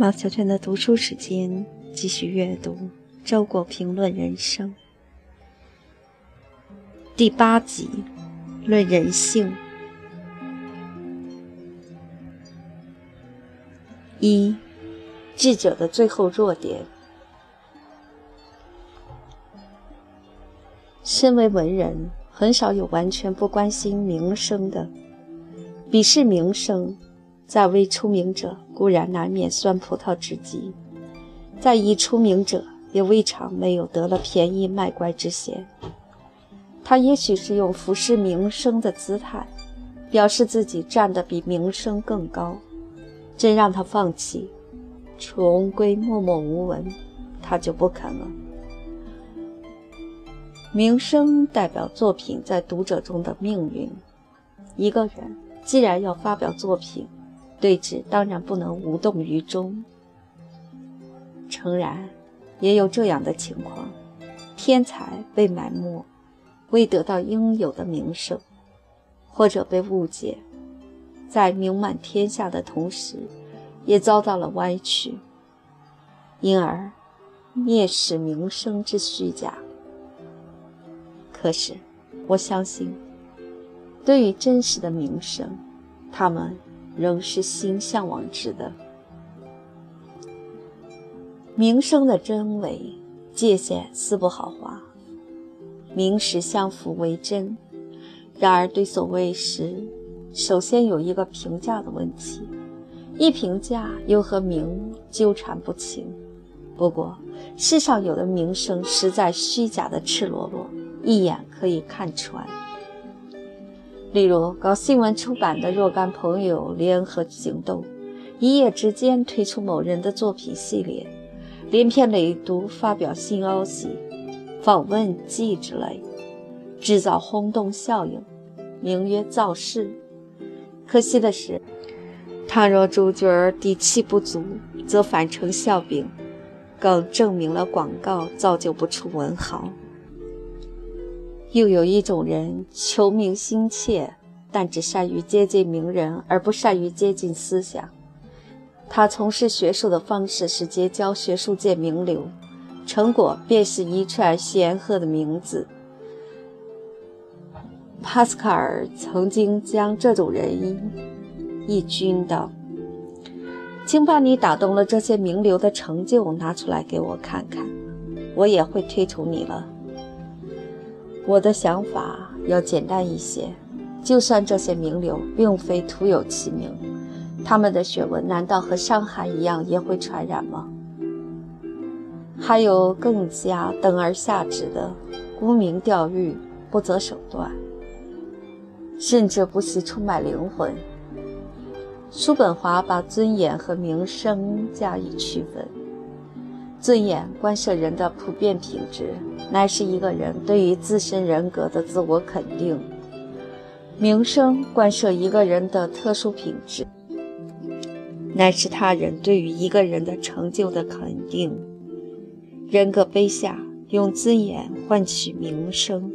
马小圈的读书时间，继续阅读《周国评论人生》第八集《论人性》一智者的最后弱点。身为文人，很少有完全不关心名声的，鄙视名声。在未出名者固然难免酸葡萄之极，在已出名者也未尝没有得了便宜卖乖之嫌。他也许是用俯视名声的姿态，表示自己站得比名声更高。真让他放弃，重归默默无闻，他就不肯了。名声代表作品在读者中的命运。一个人既然要发表作品，对峙当然不能无动于衷。诚然，也有这样的情况：天才被埋没，未得到应有的名声，或者被误解，在名满天下的同时，也遭到了歪曲，因而蔑视名声之虚假。可是，我相信，对于真实的名声，他们。仍是心向往之的。名声的真伪界限丝不好划，名实相符为真。然而，对所谓实，首先有一个评价的问题，一评价又和名纠缠不清。不过，世上有的名声实在虚假的赤裸裸，一眼可以看穿。例如，搞新闻出版的若干朋友联合行动，一夜之间推出某人的作品系列，连篇累牍发表新消息、访问记之类，制造轰动效应，名曰造势。可惜的是，倘若主角底气不足，则反成笑柄，更证明了广告造就不出文豪。又有一种人求名心切，但只善于接近名人，而不善于接近思想。他从事学术的方式是结交学术界名流，成果便是一串显赫的名字。帕斯卡尔曾经将这种人一君道：“请把你打动了这些名流的成就拿出来给我看看，我也会推崇你了。”我的想法要简单一些，就算这些名流并非徒有其名，他们的学问难道和伤寒一样也会传染吗？还有更加等而下之的，沽名钓誉，不择手段，甚至不惜出卖灵魂。叔本华把尊严和名声加以区分。尊严关涉人的普遍品质，乃是一个人对于自身人格的自我肯定；名声关涉一个人的特殊品质，乃是他人对于一个人的成就的肯定。人格卑下，用尊严换取名声，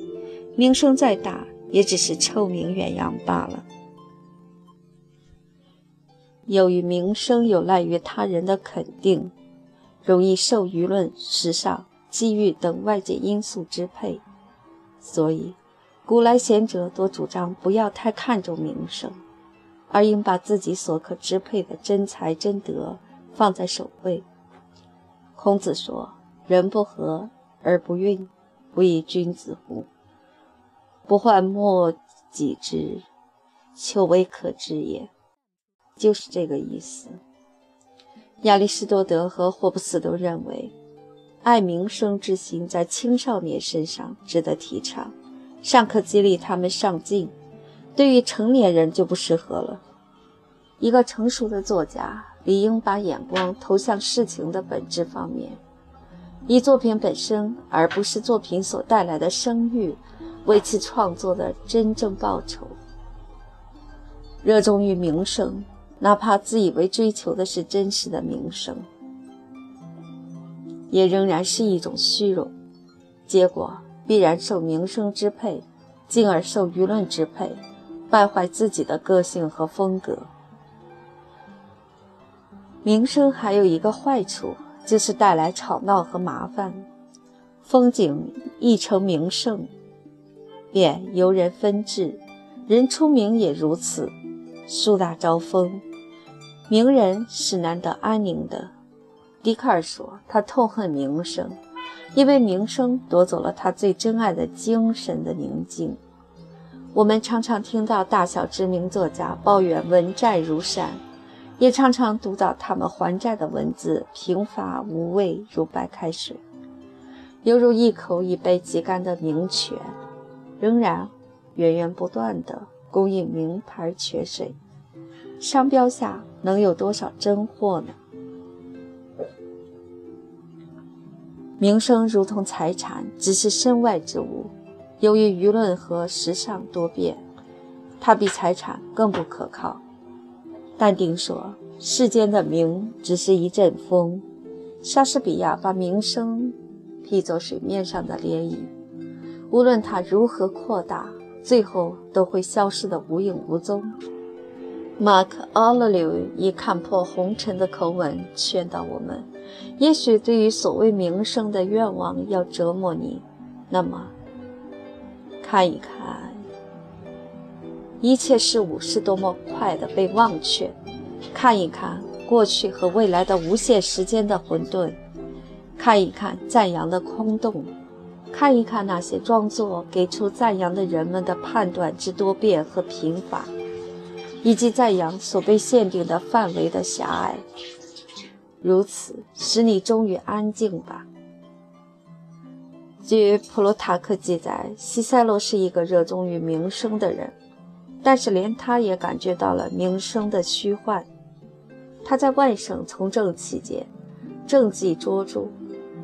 名声再大，也只是臭名远扬罢了。由于名声有赖于他人的肯定。容易受舆论、时尚、机遇等外界因素支配，所以古来贤者多主张不要太看重名声，而应把自己所可支配的真才真德放在首位。孔子说：“人不和而不愠，不亦君子乎？不患莫己之，求为可知也。”就是这个意思。亚里士多德和霍布斯都认为，爱名声之心在青少年身上值得提倡，尚可激励他们上进；对于成年人就不适合了。一个成熟的作家理应把眼光投向事情的本质方面，以作品本身，而不是作品所带来的声誉，为其创作的真正报酬。热衷于名声。哪怕自以为追求的是真实的名声，也仍然是一种虚荣，结果必然受名声支配，进而受舆论支配，败坏自己的个性和风格。名声还有一个坏处，就是带来吵闹和麻烦。风景一成名胜，便由人分治；人出名也如此，树大招风。名人是难得安宁的。笛卡尔说，他痛恨名声，因为名声夺走了他最珍爱的精神的宁静。我们常常听到大小知名作家抱怨文债如山，也常常读到他们还债的文字平乏无味如白开水，犹如一口已被挤干的名泉，仍然源源不断地供应名牌泉水。商标下能有多少真货呢？名声如同财产，只是身外之物。由于舆论和时尚多变，它比财产更不可靠。但丁说：“世间的名只是一阵风。”莎士比亚把名声比作水面上的涟漪，无论它如何扩大，最后都会消失得无影无踪。马克·奥勒留以看破红尘的口吻劝导我们：也许对于所谓名声的愿望要折磨你，那么。看一看，一切事物是多么快的被忘却；看一看过去和未来的无限时间的混沌；看一看赞扬的空洞；看一看那些装作给出赞扬的人们的判断之多变和贫乏，以及赞扬所被限定的范围的狭隘。如此，使你终于安静吧。据普鲁塔克记载，西塞罗是一个热衷于名声的人，但是连他也感觉到了名声的虚幻。他在外省从政期间，政绩卓著，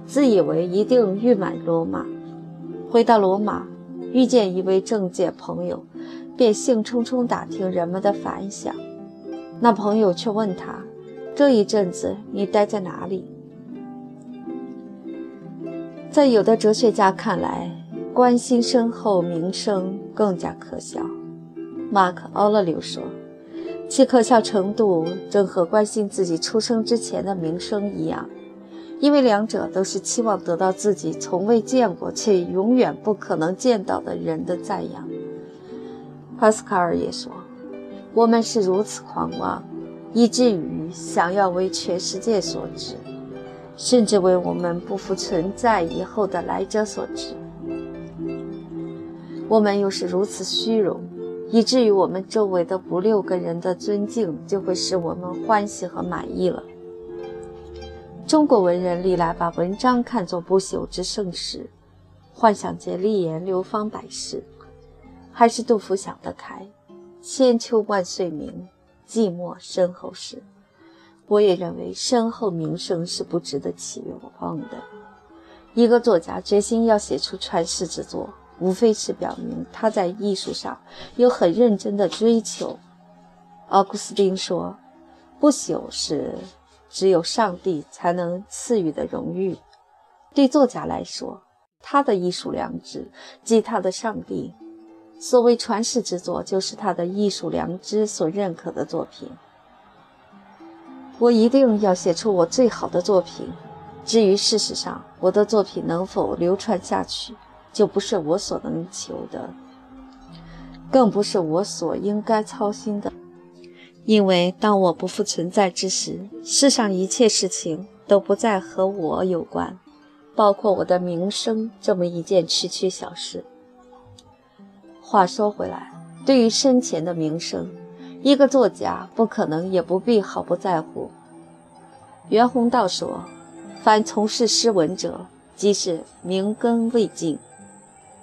自以为一定誉满罗马。回到罗马，遇见一位政界朋友，便兴冲冲打听人们的反响。那朋友却问他：“这一阵子你待在哪里？”在有的哲学家看来，关心身后名声更加可笑。马克·奥勒留说：“其可笑程度正和关心自己出生之前的名声一样，因为两者都是期望得到自己从未见过且永远不可能见到的人的赞扬。”帕斯卡尔也说：“我们是如此狂妄，以至于想要为全世界所知。”甚至为我们不复存在以后的来者所知，我们又是如此虚荣，以至于我们周围的五六个人的尊敬就会使我们欢喜和满意了。中国文人历来把文章看作不朽之盛世，幻想借立言流芳百世。还是杜甫想得开：“千秋万岁名，寂寞身后事。”我也认为身后名声是不值得期望的。一个作家决心要写出传世之作，无非是表明他在艺术上有很认真的追求。奥古斯丁说：“不朽是只有上帝才能赐予的荣誉。”对作家来说，他的艺术良知即他的上帝。所谓传世之作，就是他的艺术良知所认可的作品。我一定要写出我最好的作品。至于事实上我的作品能否流传下去，就不是我所能求的，更不是我所应该操心的。因为当我不复存在之时，世上一切事情都不再和我有关，包括我的名声这么一件区区小事。话说回来，对于生前的名声，一个作家不可能也不必毫不在乎。袁宏道说：“凡从事诗文者，即是名根未尽。”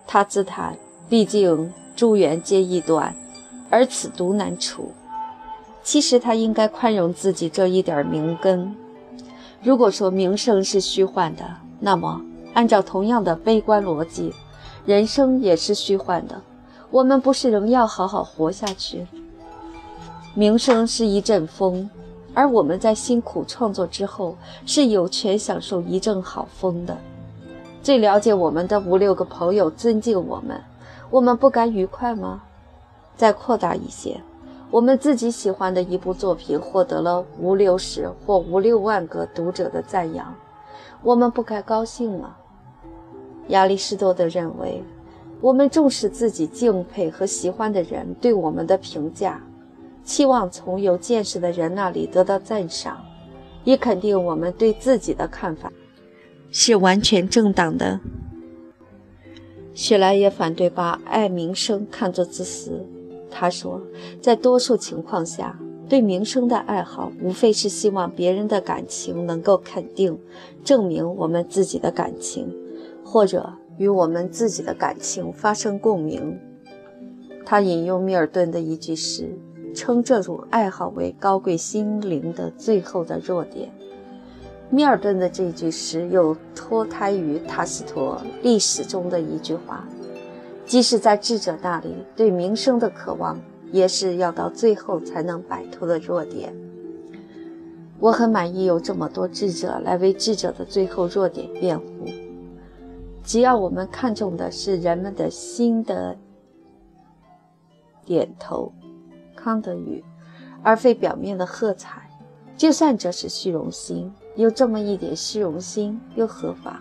他自叹：“毕竟诸缘皆易断，而此独难除。”其实他应该宽容自己这一点名根。如果说名声是虚幻的，那么按照同样的悲观逻辑，人生也是虚幻的。我们不是仍要好好活下去？名声是一阵风，而我们在辛苦创作之后是有权享受一阵好风的。最了解我们的五六个朋友尊敬我们，我们不该愉快吗？再扩大一些，我们自己喜欢的一部作品获得了五六十或五六万个读者的赞扬，我们不该高兴吗？亚里士多德认为，我们重视自己敬佩和喜欢的人对我们的评价，期望从有见识的人那里得到赞赏，以肯定我们对自己的看法是完全正当的。雪莱也反对把爱名声看作自私。他说，在多数情况下，对名声的爱好无非是希望别人的感情能够肯定、证明我们自己的感情，或者与我们自己的感情发生共鸣。他引用密尔顿的一句诗，称这种爱好为高贵心灵的最后的弱点。密尔顿的这句诗又脱胎于塔斯托历史中的一句话。即使在智者那里，对名声的渴望也是要到最后才能摆脱的弱点。我很满意有这么多智者来为智者的最后弱点辩护。只要我们看重的是人们的心的点头，康德语，而非表面的喝彩，就算这是虚荣心，有这么一点虚荣心又何妨？